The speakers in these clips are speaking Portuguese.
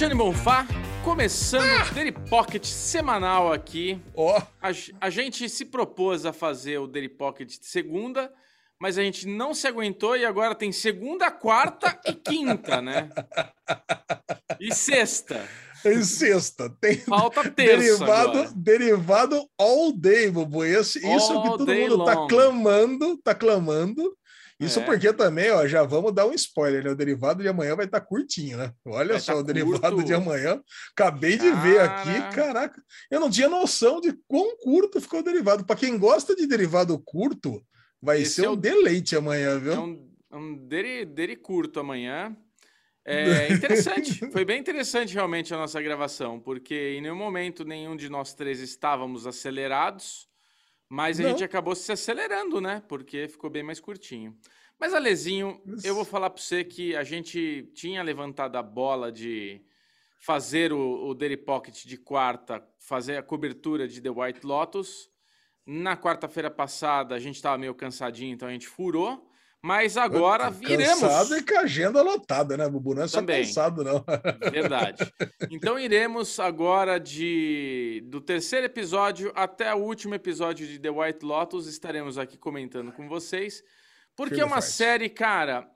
Alexandre Bonfá, começando o Daily Pocket semanal aqui. Ó, A, a gente se propôs a fazer o Daily Pocket de segunda, mas a gente não se aguentou e agora tem segunda, quarta e quinta, né? E sexta. em sexta. Tem Falta terça derivado, agora. derivado all day, Bubu. Esse, isso All que todo mundo tá long. clamando, tá clamando. Isso É. porque também, ó, já vamos dar um spoiler, né? O derivado de amanhã vai estar curtinho, né? Olha Vai só, tá o derivado de amanhã. Acabei de ver Cara. aqui, caraca. Eu não tinha noção de quão curto ficou o derivado. Para quem gosta de derivado curto, vai Esse ser é um o- deleite amanhã, viu? É um, é um dele, dele curto amanhã. É interessante. Foi bem interessante realmente a nossa gravação, porque em nenhum momento nenhum de nós três estávamos acelerados, mas a Não. gente acabou se acelerando, né? Porque ficou bem mais curtinho. Mas, Alezinho, eu vou falar para você que a gente tinha levantado a bola de fazer o, o Daily Pocket de quarta, fazer a cobertura de The White Lotus. Na quarta-feira passada a gente estava meio cansadinho, então a gente furou. Mas agora viremos. Cansado e com a agenda lotada, né, Bubu? Não é só Também. cansado, não. Verdade. Então iremos agora de do terceiro episódio até o último episódio de The White Lotus. Estaremos aqui comentando com vocês. Porque é uma forte. série, cara.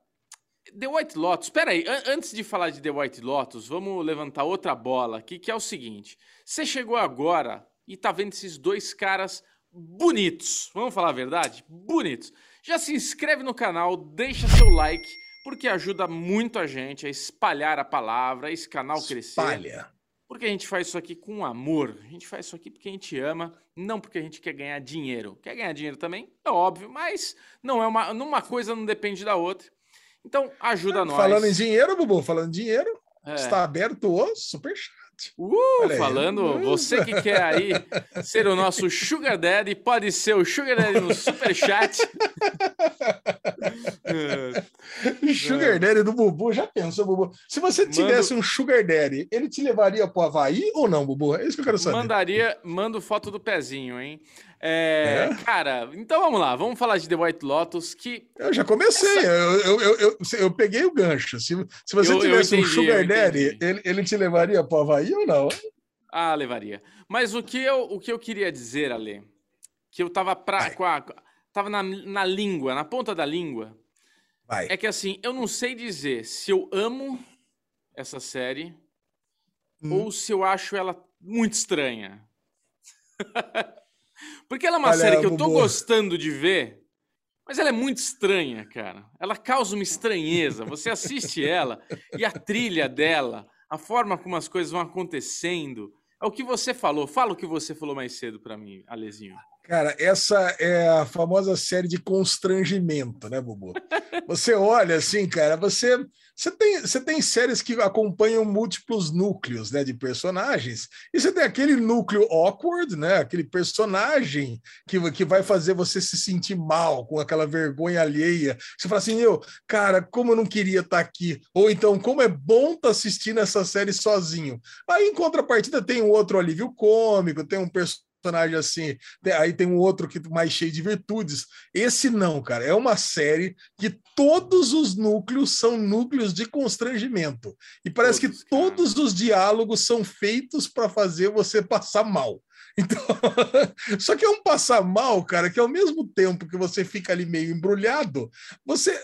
The White Lotus. Espera aí, an- antes de falar de The White Lotus, vamos levantar outra bola aqui, que é o seguinte. Você chegou agora e tá vendo esses dois caras bonitos. Vamos falar a verdade? Bonitos. Já se inscreve no canal, deixa seu like, porque ajuda muito a gente a espalhar a palavra, esse canal crescer. Espalha. Porque a gente faz isso aqui com amor. A gente faz isso aqui porque a gente ama, não porque a gente quer ganhar dinheiro. Quer ganhar dinheiro também? É óbvio, mas não é uma, uma coisa não depende da outra. Então, ajuda nós. Falando em dinheiro, Bubu, falando em dinheiro, É. está aberto o Superchat. Uh, falando, você que quer aí ser o nosso Sugar Daddy, pode ser o Sugar Daddy no Superchat. Sugar Daddy do Bubu, já pensou, Bubu? Se você tivesse um Sugar Daddy, ele te levaria pro Havaí ou não, Bubu? É isso que eu quero saber. Mandaria, mando foto do pezinho, hein? É, É? Cara, então vamos lá, vamos falar de The White Lotus, que Eu já comecei, eu, eu, eu, eu, eu peguei o gancho. Se, se você Eu- eu tivesse um entendi, Sugar eu Daddy, ele, ele te levaria pro Havaí ou não? Ah, levaria. Mas o que eu, o que eu queria dizer, Ale, que eu tava, pra, com a- tava na, na língua, na ponta da língua, Vai. é que assim, eu não sei dizer se eu amo essa série Hum. ou se eu acho ela muito estranha. Porque ela é uma Olha, série que eu tô gostando de ver, mas ela é muito estranha, cara. Ela causa uma estranheza. Você assiste ela e a trilha dela, a forma como as coisas vão acontecendo. É o que você falou. Fala o que você falou mais cedo pra mim, Alezinho. Cara, essa é a famosa série de constrangimento, né, Bubu? Você olha assim, cara, você, você, tem, você tem séries que acompanham múltiplos núcleos né, de personagens, e você tem aquele núcleo awkward, né? Aquele personagem que, que vai fazer você se sentir mal, com aquela vergonha alheia. Você fala assim, eu, cara, como eu não queria estar aqui. Ou então, como é bom estar assistindo essa série sozinho. Aí, em contrapartida, tem um outro alívio cômico, tem um personagem assim, tem- aí tem um outro que mais cheio de virtudes. Esse não, cara, é uma série que todos os núcleos são núcleos de constrangimento. E parece Todos, que cara. todos os diálogos são feitos para fazer você passar mal. Então, só que é um passar mal, cara, que ao mesmo tempo que você fica ali meio embrulhado, você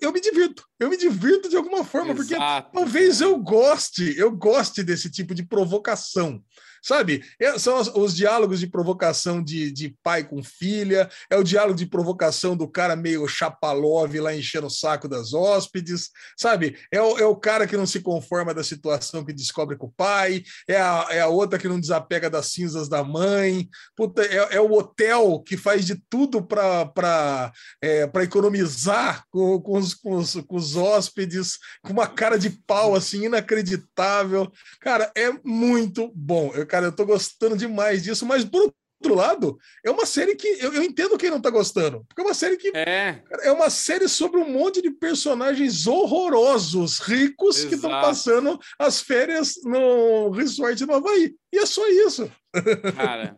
eu me divirto. Eu me divirto de alguma forma, porque Exato, Talvez cara. eu goste, eu goste desse tipo de provocação. Sabe? É- são os, os diálogos de provocação de, de pai com filha, é o diálogo de provocação do cara meio chapalove lá enchendo o saco das hóspedes, sabe? É o, é o cara que não se conforma da situação que descobre com o pai, é a, é a outra que não desapega das cinzas da mãe, Puta, é, é o hotel que faz de tudo para é, economizar com, com, os, com, os, com os hóspedes, com uma cara de pau assim, inacreditável. Cara, é muito bom. Eu, cara, eu tô gostando demais disso, mas por outro lado, é uma série que eu, eu entendo quem não tá gostando, porque é uma série que É, cara, é uma série sobre um monte de personagens horrorosos, ricos, que estão Exato. passando as férias no resort no Havaí. E é só isso. Cara,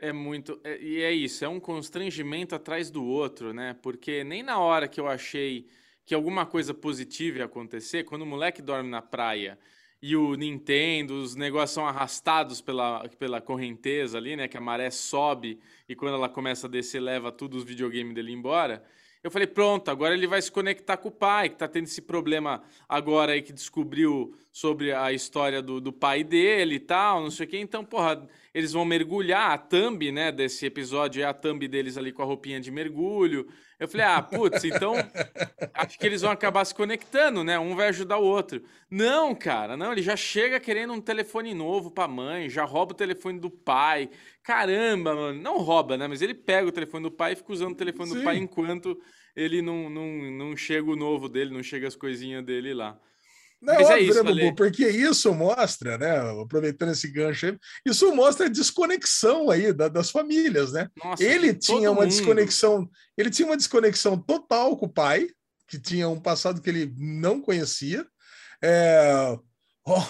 é muito. é- e é isso, é um constrangimento atrás do outro, né? Porque nem na hora que eu achei que alguma coisa positiva ia acontecer, quando o moleque dorme na praia e o Nintendo, os negócios são arrastados pela, pela correnteza ali, né? Que a maré sobe e quando ela começa a descer, leva tudo os videogames dele embora. Eu falei, pronto, agora ele vai se conectar com o pai, que tá tendo esse problema agora aí que descobriu sobre a história do, do pai dele e tal, não sei o quê. Então, porra, eles vão mergulhar. A thumb, né, desse episódio é a thumb deles ali com a roupinha de mergulho. Eu falei, ah, putz, então acho que eles vão acabar se conectando, né? Um vai ajudar o outro. Não, cara, não, ele já chega querendo um telefone novo pra mãe, já rouba o telefone do pai. Caramba, mano, não rouba, né? Mas ele pega o telefone do pai e fica usando o telefone Sim. do pai enquanto ele não, não, não chega o novo dele, não chega as coisinhas dele lá. Não, Mas é isso, né, porque isso mostra, né? Aproveitando esse gancho aí, isso mostra a desconexão aí da, das famílias, né? Nossa, ele tinha uma mundo. desconexão, ele tinha uma desconexão total com o pai, que tinha um passado que ele não conhecia. É,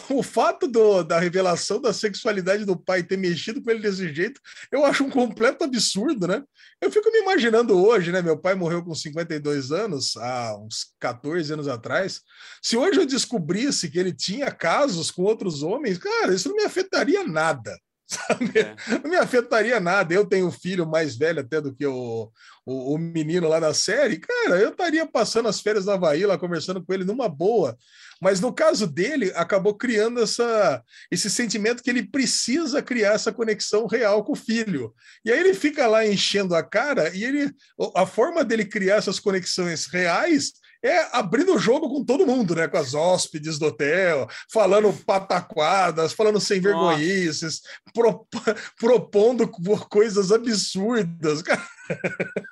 o fato do, da revelação da sexualidade do pai ter mexido com ele desse jeito, eu acho um completo absurdo, né? Eu fico me imaginando hoje, né? Meu pai morreu com 52 anos, há uns 14 anos atrás. Se hoje eu descobrisse que ele tinha casos com outros homens, cara, isso não me afetaria nada. Sabe? É. Não me afetaria nada. Eu tenho um filho mais velho até do que o, o, o menino lá da série. Cara, eu estaria passando as férias na Havaí lá, conversando com ele numa boa mas no caso dele, acabou criando essa, esse sentimento que ele precisa criar essa conexão real com o filho. E aí ele fica lá enchendo a cara e ele, a forma dele criar essas conexões reais é abrindo o jogo com todo mundo, né? Com as hóspedes do hotel, falando pataquadas, falando sem vergonhices, pro, propondo coisas absurdas.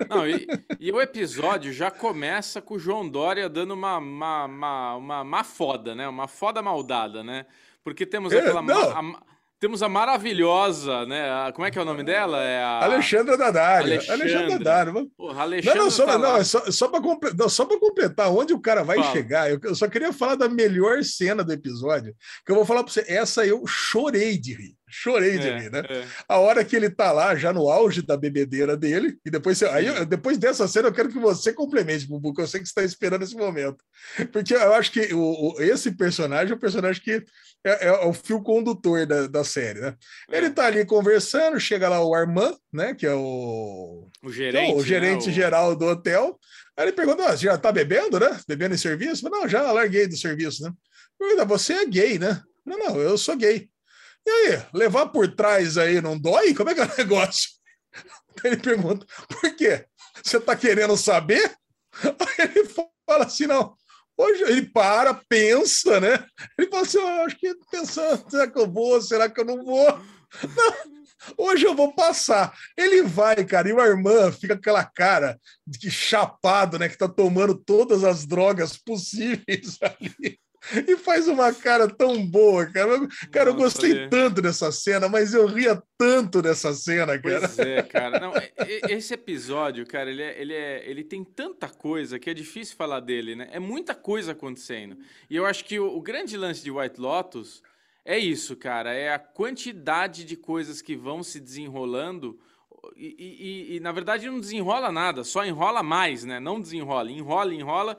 Não, e, e, o episódio já começa com o João Dória dando uma, uma, uma, uma, uma foda, né? Uma foda maldada, né? Porque temos é, aquela. É, temos a maravilhosa, né? A, como é que é o nome dela? É a... Alexandra Daddario. Alexandra, Alexandra Daddario. Porra, Alexandra não, não, só, tá não, é só, só para completar, onde o cara vai Fala. chegar, eu, só queria falar da melhor cena do episódio, que eu vou falar para você. Essa eu chorei de rir. Chorei de é, rir, né? É. A hora que ele tá lá, já no auge da bebedeira dele, e depois, aí, depois dessa cena, eu quero que você complemente, Bubu, que eu sei que você está esperando esse momento. Porque eu acho que o, o, esse personagem é o personagem que é, é, o fio condutor da, da série, né? É. Ele tá ali conversando, chega lá o Armand, né? Que é o, o gerente, é o gerente né? geral do hotel. Aí ele pergunta: ah, já tá bebendo, né? Bebendo em serviço? Não, já larguei do serviço, né? Pergunta, você é gay, né? Não, não, eu sou gay. E aí, levar por trás aí não dói? Como é que é o negócio? Ele pergunta, por quê? Você está querendo saber? Aí ele fala assim, não. Hoje ele para, pensa, né? Ele fala assim: oh, acho que pensando, será que eu vou? Será que eu não vou? Não, hoje eu vou passar. Ele vai, cara, e o irmã fica com aquela cara de chapado, né? Que tá tomando todas as drogas possíveis ali. e faz uma cara tão boa, cara. Cara, eu gostei tanto dessa cena, mas eu ria tanto dessa cena, cara. Pois é, cara. Não, esse episódio, cara, ele, é, ele, é, ele tem tanta coisa que é difícil falar dele, né? É muita coisa acontecendo. E eu acho que o, o grande lance de White Lotus é isso, cara. É a quantidade de coisas que vão se desenrolando. E, e, e, na verdade não desenrola nada, só enrola mais, né? Não desenrola, enrola, enrola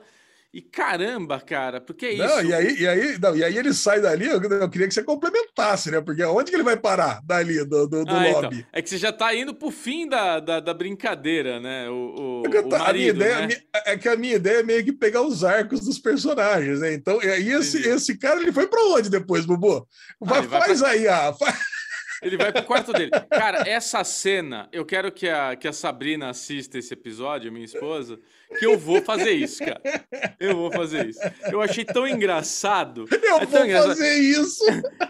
e caramba, cara, porque é isso. Não, e aí, e aí, não, e aí ele sai dali, eu, eu, queria que você complementasse, né? Porque onde que ele vai parar dali, do, do, do ah, então, lobby? Então, é que você já tá indo pro fim da, da, da brincadeira, né? O, o, é o marido, a minha ideia, né? a é que a minha ideia é meio que pegar os arcos dos personagens, né? Então, e aí esse, esse cara, ele foi para onde depois, Bubu? Vai, ah, faz pra... aí, ah, faz... Ele vai pro quarto dele. Cara, essa cena, eu quero que a, que a Sabrina assista esse episódio, minha esposa, que eu vou fazer isso, cara. Eu vou fazer isso. Eu achei tão engraçado. Eu é vou engraçado. fazer isso.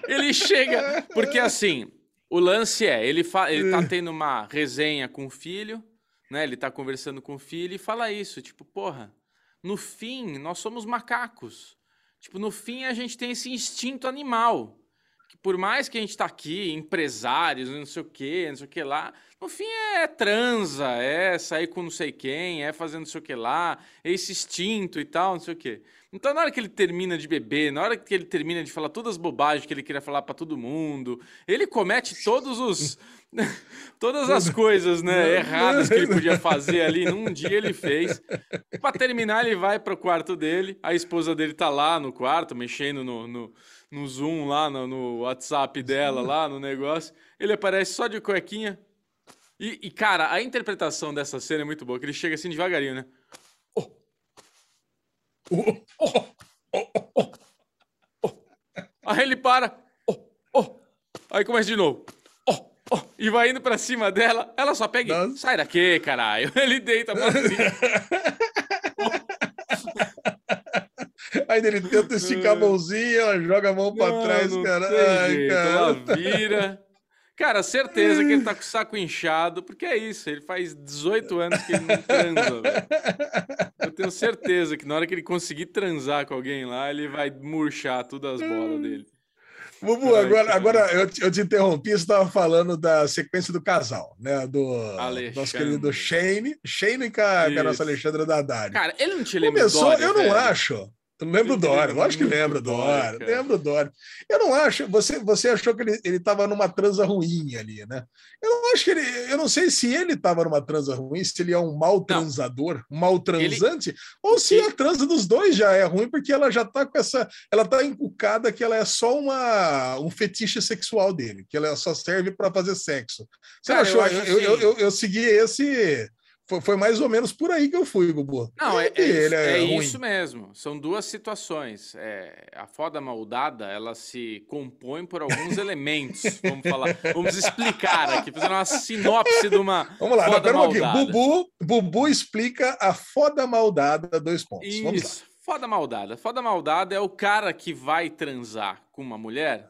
Ele chega. Porque assim, o lance é: ele, fa... ele tá tendo uma resenha com o filho, né? Ele tá conversando com o filho e fala isso: tipo, porra, no fim, nós somos macacos. Tipo, no fim, a gente tem esse instinto animal por mais que a gente está aqui, empresários, não sei o quê, não sei o que lá, No fim é transa, é sair com não sei quem, é fazendo não sei o que lá, é esse instinto e tal, não sei o que. Então, na hora que ele termina de beber, na hora que ele termina de falar todas as bobagens que ele queria falar para todo mundo, ele comete todos os. todas as coisas, né, erradas que ele podia fazer ali, num dia ele fez. Para terminar, ele vai pro quarto dele, a esposa dele tá lá no quarto, mexendo no, no, no Zoom lá, no, no WhatsApp dela, lá no negócio. Ele aparece só de cuequinha, e, e, cara, a interpretação dessa cena é muito boa, que ele chega assim devagarinho, né? Oh. Oh, oh, Aí ele para. Aí começa de novo. E vai indo pra cima dela. Ela só pega e... Nossa. Sai daqui, caralho. Ele deita pra Aí ele tenta esticar a mãozinha, ela joga a mão pra não, trás, não cara. Ai, jeito. cara. Ela vira. Cara, certeza que ele tá com o saco inchado, porque é isso, ele faz 18 anos que ele não transa, velho. Eu tenho certeza que na hora que ele conseguir transar com alguém lá, ele vai murchar todas as bolas dele. Bubu, agora, agora eu, te, eu te interrompi, você estava falando da sequência do casal, né? Do Alexandre. nosso querido Shane, Shane com a, com a nossa Alexandra Dadari. Cara, ele não te lembra Começou, Dória, eu não velho. acho. Eu lembro do Dória, lógico que lembro do Dória, lembro do Dória. Eu não acho, você, você achou que ele estava numa transa ruim ali, né? Eu não acho que ele, eu não sei se ele estava numa transa ruim, se ele é um mau transador, um mau transante, ele... ou se a transa dos dois já é ruim, porque ela já está com essa, ela está encucada que ela é só uma, um fetiche sexual dele, que ela só serve para fazer sexo. Você Cara, achou? Eu, eu, eu, eu, eu segui esse foi, mais ou menos por aí que eu fui, Bubu. Não, é, é, isso, é, é isso, mesmo. São duas situações. É, a foda maldada, ela se compõe por alguns elementos. Vamos falar, vamos explicar aqui, fazer uma sinopse de uma Vamos lá, foda pera um Bubu, Bubu explica a foda maldada, dois pontos. Isso, vamos lá. foda maldada. Foda maldada é o cara que vai transar com uma mulher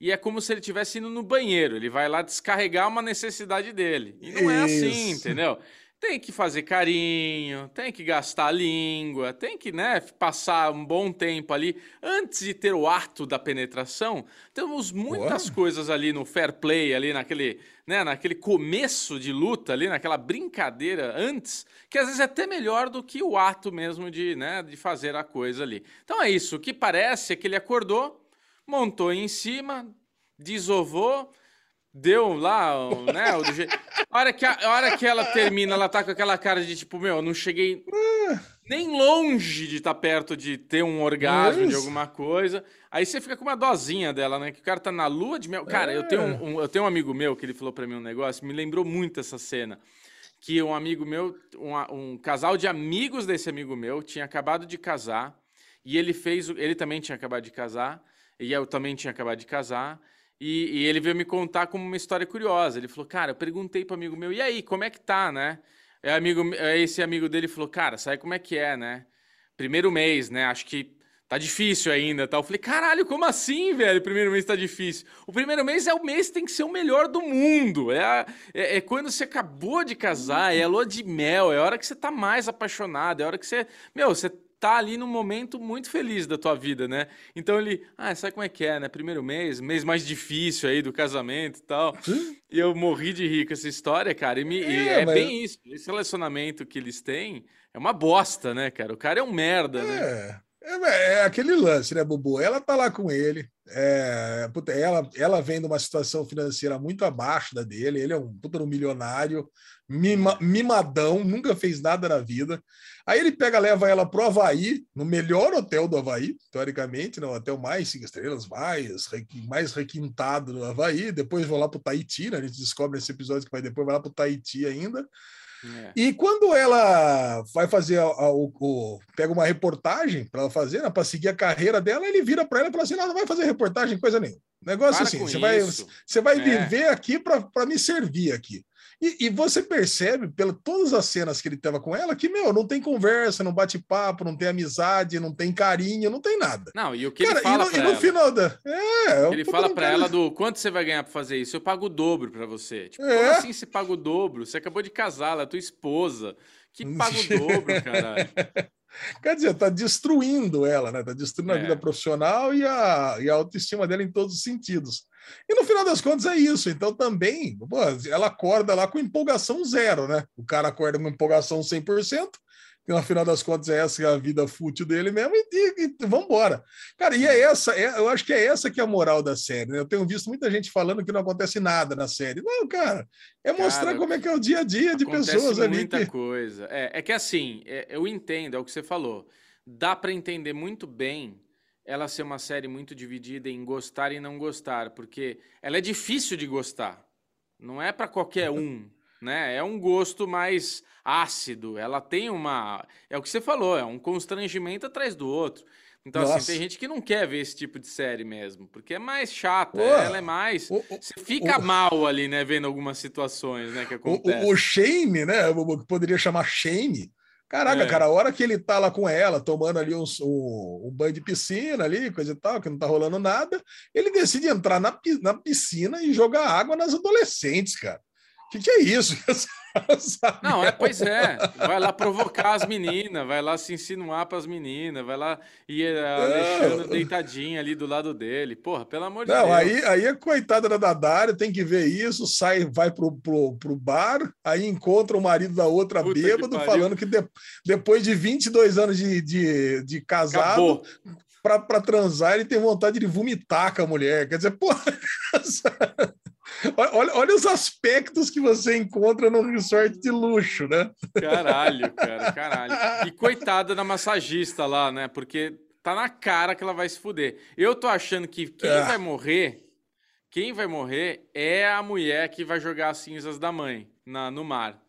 e é como se ele estivesse indo no banheiro. Ele vai lá descarregar uma necessidade dele. E não é assim, entendeu? Tem que fazer carinho, tem que gastar a língua, tem que né, passar um bom tempo ali. Antes de ter o ato da penetração, temos muitas coisas ali no fair play, ali naquele, né, naquele começo de luta, ali naquela brincadeira antes, que às vezes é até melhor do que o ato mesmo de, né, de fazer a coisa ali. Então é isso, o que parece é que ele acordou, montou em cima, desovou, deu lá, né? O a, hora que a, a, hora que ela termina, ela tá com aquela cara de tipo, meu, não cheguei nem longe de estar tá perto de ter um orgasmo de alguma coisa. Aí você fica com uma dosinha dela, né? Que o cara tá na lua de mel. Cara, é. eu, tenho um, um, eu tenho um amigo meu que ele falou para mim um negócio, me lembrou muito essa cena. Que um amigo meu, um, um casal de amigos desse amigo meu, tinha acabado de casar. E ele fez. Ele também tinha acabado de casar. E eu também tinha acabado de casar. E, e, ele veio me contar como uma história curiosa. Ele falou, cara, eu perguntei para amigo meu, e aí, como é que tá, né? É amigo, esse amigo dele falou, cara, sabe como é que é, né? Primeiro mês, né? Acho que tá difícil ainda, tá? Eu falei, caralho, como assim, velho? Primeiro mês tá difícil. O primeiro mês é o mês que tem que ser o melhor do mundo. É, a, é, é, quando você acabou de casar, é a lua de mel, é a hora que você tá mais apaixonado, é a hora que você. Meu, você tá ali num momento muito feliz da tua vida, né? Então ele, ah, sabe como é que é, né? Primeiro mês, mês mais difícil aí do casamento e tal. e eu morri de rir com essa história, cara. E, me, é, e é mas... bem isso. Esse relacionamento que eles têm é uma bosta, né, cara? O cara é um merda, né? é. né? É, é aquele lance, né, Bubu? Ela tá lá com ele. É, puta, ela, ela vem de uma situação financeira muito abaixo da dele. Ele é um puta um milionário, mima, mimadão, nunca fez nada na vida. Aí ele pega, leva ela pro Havaí, no melhor hotel do Havaí, teoricamente, né, hotel mais cinco estrelas, mais, mais requintado do Havaí. Depois vão lá pro Tahiti, né? A gente descobre nesse episódio que vai depois vai lá pro Tahiti ainda. É. E quando ela vai fazer a, a, o, o, pega uma reportagem para ela fazer, né, para seguir a carreira dela, ele vira para ela e fala assim: não, não vai fazer reportagem, coisa nenhuma. Negócio Para assim, você vai, você vai é. viver aqui para me servir aqui. E, e, você percebe, pelas todas as cenas que ele tava com ela, que, meu, não tem conversa, não bate papo, não tem amizade, não tem carinho, não tem nada. Não, e o que Cara, ele fala e no, e no ela? final da... É, ele fala para ela do quanto você vai ganhar para fazer isso? Eu pago o dobro para você. Tipo, é. como assim você paga o dobro? Você acabou de casar, ela é tua esposa. Que paga o dobro, caralho. Quer dizer, tá destruindo ela, né? Tá destruindo é. a vida profissional e a, e a autoestima dela em todos os sentidos. E no final das contas é isso. Então também, pô, ela acorda lá com empolgação zero, né? O cara acorda com empolgação 100%, que no final das contas é essa a vida fútil dele mesmo, e, e, e vamos embora. Cara, e é essa, é, eu acho que é essa que é a moral da série. Né? Eu tenho visto muita gente falando que não acontece nada na série. Não, cara, é mostrar cara, como é que é o dia a dia de pessoas ali. muita que... coisa. É, é que assim, é, eu entendo, é o que você falou. Dá para entender muito bem ela ser uma série muito dividida em gostar e não gostar, porque ela é difícil de gostar. Não é para qualquer um, né? É um gosto mais ácido. Ela tem uma. É o que você falou, é um constrangimento atrás do outro. Então, Nossa. assim, tem gente que não quer ver esse tipo de série mesmo, porque é mais chata, ela é mais. O, o, você fica o, mal ali, né, vendo algumas situações, né, que acontecem. O, o shame, né, que poderia chamar shame. Caraca, é. cara, a hora que ele tá lá com ela, tomando ali um, um, um, banho de piscina ali, coisa e tal, que não tá rolando nada, ele decide entrar na, na piscina e jogar água nas adolescentes, cara. O que, que é isso? Não, é, pois é. Vai lá provocar as meninas, vai lá se insinuar para as meninas, vai lá e a Alexandre deitadinha ali do lado dele. Porra, pelo amor de Não, Deus. Aí, aí a coitada da Dadário tem que ver isso, sai, vai pro, pro, pro bar, aí encontra o marido da outra Puta bêbado, que falando que de, depois de 22 anos de, de, de casado, para transar, ele tem vontade de vomitar com a mulher. Quer dizer, porra. Olha, olha os aspectos que você encontra num resort de luxo, né? Caralho, cara, caralho. E coitada da massagista lá, né? Porque tá na cara que ela vai se fuder. Eu tô achando que quem é. vai morrer, quem vai morrer é a mulher que vai jogar as cinzas da mãe na, no mar.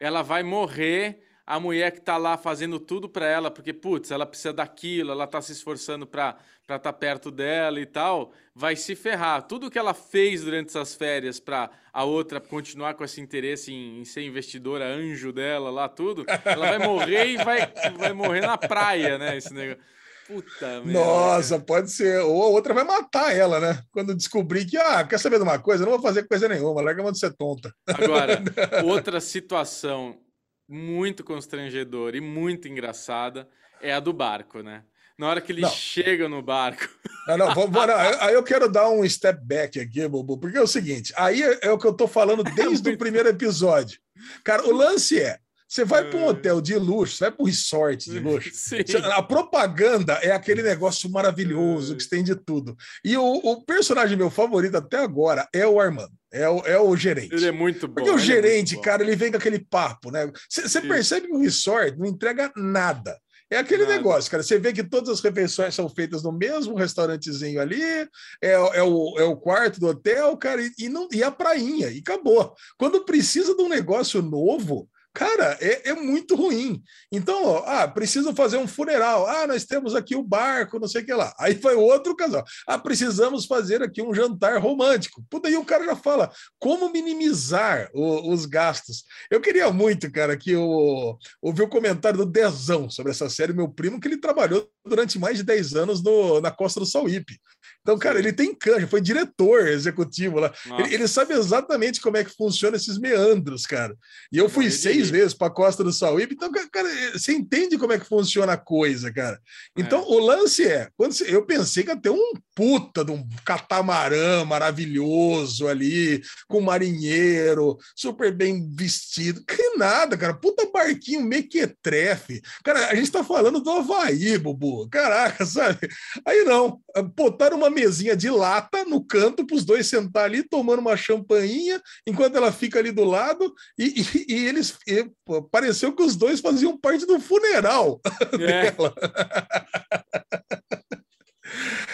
Ela vai morrer a mulher que tá lá fazendo tudo para ela, porque, putz, ela precisa daquilo, ela tá se esforçando para estar tá perto dela e tal, vai se ferrar. Tudo que ela fez durante essas férias para a outra continuar com esse interesse em, em, ser investidora anjo dela lá, tudo, ela vai morrer e vai, vai morrer na praia, né? Esse negócio. Puta merda. Nossa, pode ser. Ou a outra vai matar ela, né? Quando descobrir que, ah, quer saber de uma coisa? Eu não vou fazer coisa nenhuma, larga a mão de ser tonta. Agora, outra situação muito constrangedora e muito engraçada é a do barco, né? Na hora que ele não. chega no barco. Não, não, vamos, não, aí eu quero dar um step back aqui, Bobo, porque é o seguinte: aí é, é o que eu tô falando desde o primeiro episódio. Cara, o lance é: você vai para um é. hotel de luxo, você vai para um resort de luxo. Sim. A propaganda é aquele negócio maravilhoso é. que tem de tudo. E o, o, personagem meu favorito até agora é o Armando. É o, é o gerente. Ele é muito bom. Porque o é gerente, é cara, ele vem com aquele papo, né? Você percebe que o resort não entrega nada. É aquele Nada. negócio, cara. Você vê que todas as refeições são feitas no mesmo restaurantezinho ali, é, é, o, é o quarto do hotel, cara, e, e, não, e a prainha, e acabou. Quando precisa de um negócio novo, Cara, é, é, muito ruim. Então, ó, ah, preciso fazer um funeral. Ah, nós temos aqui o barco, não sei o que lá. Aí foi outro casal. Ah, precisamos fazer aqui um jantar romântico. Puta, aí o cara já fala como minimizar o, os gastos. Eu queria muito, cara, que eu ouvi o comentário do Dezão sobre essa série, meu primo, que ele trabalhou durante mais de 10 anos no, na Costa do Sauípe. Então, cara, ele tem canja, foi diretor executivo lá. Ele, ele, sabe exatamente como é que funciona esses meandros, cara. E eu fui seis vezes para a Costa do Sauípe, então, cara, você entende como é que funciona a coisa, cara. Então, é. o lance é, quando você, eu pensei que ia ter um puta de um catamarã maravilhoso ali, com marinheiro, super bem vestido. Que nada, cara. Puta barquinho mequetrefe. Cara, a gente tá falando do Havaí, Bubu. Caraca, sabe? Aí não, botaram uma mesinha de lata no canto para os dois sentar ali tomando uma champainha, enquanto ela fica ali do lado, e, e, e eles e, pô, pareceu que os dois faziam parte do funeral é. dela.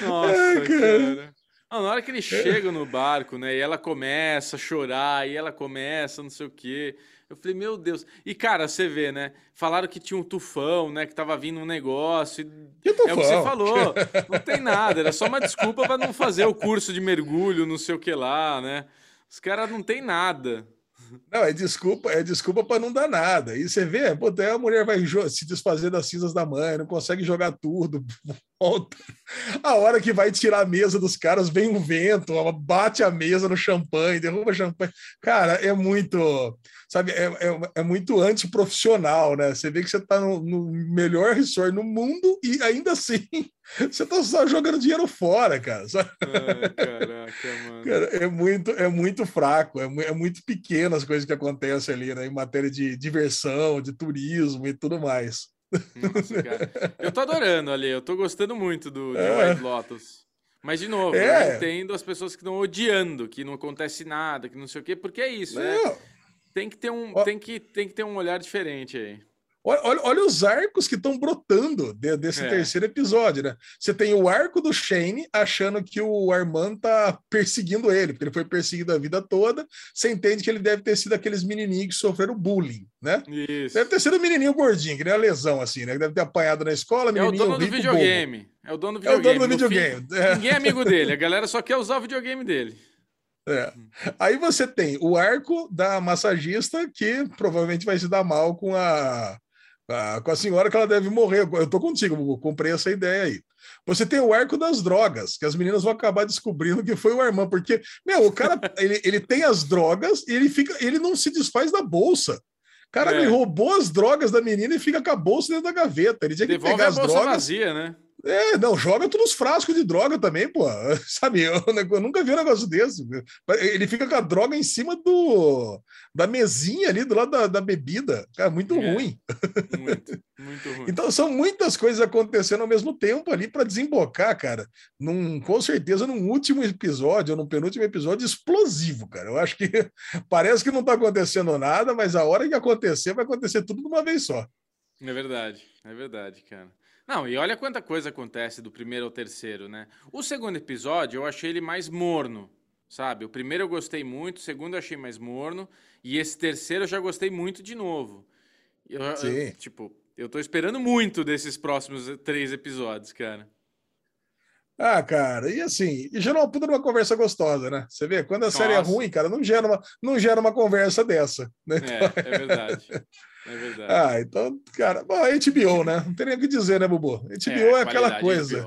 Nossa, é, cara. Não, na hora que ele chega no barco, né, e ela começa a chorar, e ela começa não sei o quê. Eu falei, meu Deus. E, cara, você vê, né? Falaram que tinha um tufão, né? Que tava vindo um negócio. Tufão? É o que você falou. Não tem nada. Era só uma desculpa para não fazer o curso de mergulho, não sei o que lá, né? Os caras não tem nada. Não, é desculpa, é desculpa para não dar nada. E você vê, pô, até a mulher vai se desfazer das cinzas da mãe, não consegue jogar tudo. Volta. A hora que vai tirar a mesa dos caras, vem um vento, bate a mesa no champanhe, derruba champanhe. Cara, é muito, sabe, é, é, é muito antiprofissional, né? Você vê que você está no, no, melhor resort no mundo e ainda assim você está só jogando dinheiro fora, cara. Ai, caraca, mano. Cara, é muito, é muito fraco, é, é muito pequeno as coisas que acontecem ali, né? Em matéria de diversão, de turismo e tudo mais. Nossa, cara. Eu tô adorando ali, eu tô gostando muito do é. White Lotus. Mas, de novo, é. eu entendo as pessoas que estão odiando, que não acontece nada, que não sei o quê, porque é isso, né? Tem que ter um, tem que, tem que ter um olhar diferente aí. Olha, olha, olha, os arcos que estão brotando de, desse é. terceiro episódio, né? Você tem o arco do Shane achando que o Armand tá perseguindo ele, porque ele foi perseguido a vida toda. Você entende que ele deve ter sido aqueles menininhos que sofreram bullying, né? Isso. Deve ter sido um menininho gordinho, que nem a lesão, assim, né? Deve ter apanhado na escola, É o dono do videogame. Bobo. É o dono do videogame. É o dono do videogame. Fim, é. Ninguém é amigo dele, a galera só quer usar o videogame dele. É. Aí você tem o arco da massagista, que provavelmente vai se dar mal com a ah, com a senhora que ela deve morrer. Eu tô contigo, eu comprei essa ideia aí. Você tem o arco das drogas, que as meninas vão acabar descobrindo que foi o Armand, porque, meu, o cara, ele, ele tem as drogas e ele fica, ele não se desfaz da bolsa. O cara, é. ele roubou as drogas da menina e fica com a bolsa dentro da gaveta. Ele tinha que Devolve pegar as drogas. vazia, né? É, não, joga tudo nos frascos de droga também, pô. Sabe, eu, eu, nunca vi um negócio desse. Ele fica com a droga em cima do da mesinha ali do lado da, da bebida. Cara, muito é, ruim. Muito, muito ruim. então são muitas coisas acontecendo ao mesmo tempo ali para desembocar, cara. Num, com certeza num último episódio, ou num penúltimo episódio explosivo, cara. Eu acho que parece que não tá acontecendo nada, mas a hora que acontecer, vai acontecer tudo de uma vez só. É verdade, é verdade, cara. Não, e olha quanta coisa acontece do primeiro ao terceiro, né? O segundo episódio eu achei ele mais morno, sabe? O primeiro eu gostei muito, o segundo eu achei mais morno, e esse terceiro eu já gostei muito de novo. Eu, Sim. Eu, tipo, eu tô esperando muito desses próximos três episódios, cara. Ah, cara, e assim, e gera uma puta uma conversa gostosa, né? Você vê, quando a Nossa. série é ruim, cara, não gera uma, não gera uma conversa dessa. Né? É, é verdade. É verdade. Ah, então, cara, bom, HBO, né? Não tem nem o que dizer, né, Bubu? HBO é, é aquela coisa.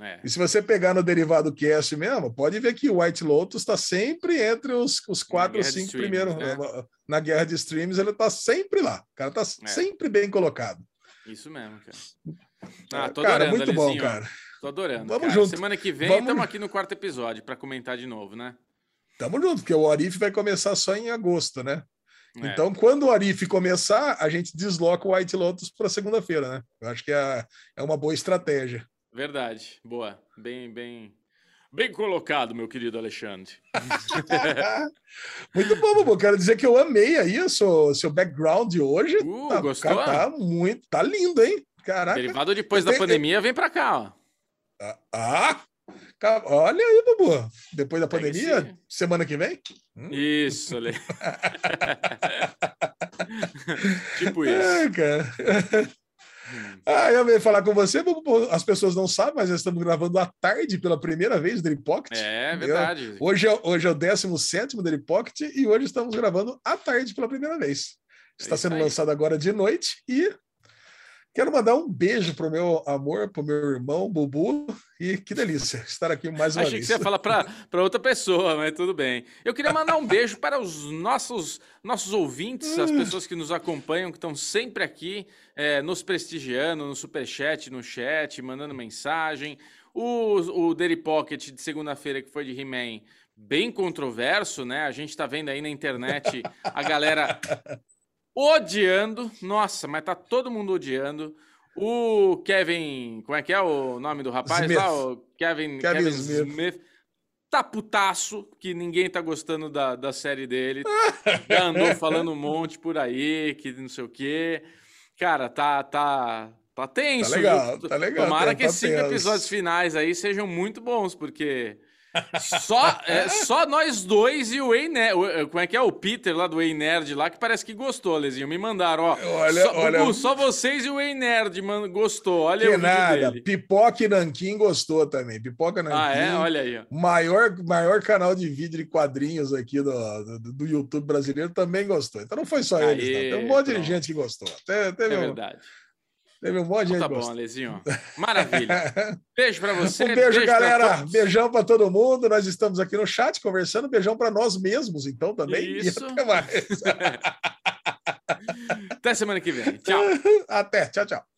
É. E se você pegar no derivado cast mesmo, pode ver que o White Lotus está sempre entre os, os quatro ou cinco primeiros. Né? Na guerra de streams, ele está sempre lá. O cara está é. sempre bem colocado. Isso mesmo, cara. Ah, tô cara, adorando, muito bom, cara. Tô adorando. Vamos cara. junto. Semana que vem estamos aqui no quarto episódio para comentar de novo, né? Tamo junto, porque o Arif vai começar só em agosto, né? É. Então, quando o Arif começar, a gente desloca o White Lotus para segunda-feira, né? Eu acho que é, é uma boa estratégia. Verdade, boa. Bem, bem, bem colocado, meu querido Alexandre. muito bom, Bubu. Quero dizer que eu amei aí o seu, seu background de hoje. Uh, tá, gostou? Tá muito, tá lindo, hein? Caraca. Derivado depois da pandemia, vem para cá, ó. Ah, ah Olha aí, Bubu. Depois da pandemia, semana que vem? Hum? Isso, Ale. tipo isso. É, cara. Hum. Ah, eu ia falar com você, as pessoas não sabem, mas nós estamos gravando à tarde pela primeira vez o Daily Pocket. É verdade. Hoje é, hoje é o 17 Daily Pocket e hoje estamos gravando à tarde pela primeira vez. Está é sendo lançado agora de noite e Quero mandar um beijo pro meu amor, pro meu irmão Bubu, e que delícia estar aqui mais uma Achei vez. Achei que você ia falar para outra pessoa, mas tudo bem. Eu queria mandar um beijo para os nossos, nossos ouvintes, as pessoas que nos acompanham, que estão sempre aqui é, nos prestigiando, no superchat, no chat, mandando mensagem. O, o Daily Pocket de segunda-feira, que foi de He-Man, bem controverso, né? A gente está vendo aí na internet a galera odiando. Nossa, mas tá todo mundo odiando. O Kevin, como é que é o nome do rapaz Smith. lá? O Kevin, Kevin, Kevin Smith. Smith. Tá putaço, que ninguém tá gostando da, da série dele. Já andou falando um monte por aí, que não sei o quê. Cara, tá, tá, tá tenso. Tá legal, tá legal. Tomara tá, que esses cinco episódios finais aí sejam muito bons, porque só, é, só nós dois e o Ei Nerd. Eh, como é que é? O Peter lá do Ei Nerd lá, que parece que gostou, Lezinho. Me mandaram, ó. Olha, só, olha. só vocês e o Ei Nerd man, gostou. Olha que nada. Dele. Pipoca e Nanquim gostou também. Pipoca Nanquim. Ah, é? Olha aí. Ó. Maior, maior canal de vídeo de quadrinhos aqui do, do, do YouTube brasileiro também gostou. Então não foi só eles, não. Tem um monte de gente que gostou. Até, é verdade. Teve um monte de então. Tá bom, Alezinho. Maravilha. Beijo para você. Um beijo, beijo galera. Beijão para todo mundo. Nós estamos aqui no chat conversando. Beijão para nós mesmos, então, também. Isso. E até mais. até semana que vem. Tchau. Até. Tchau, tchau.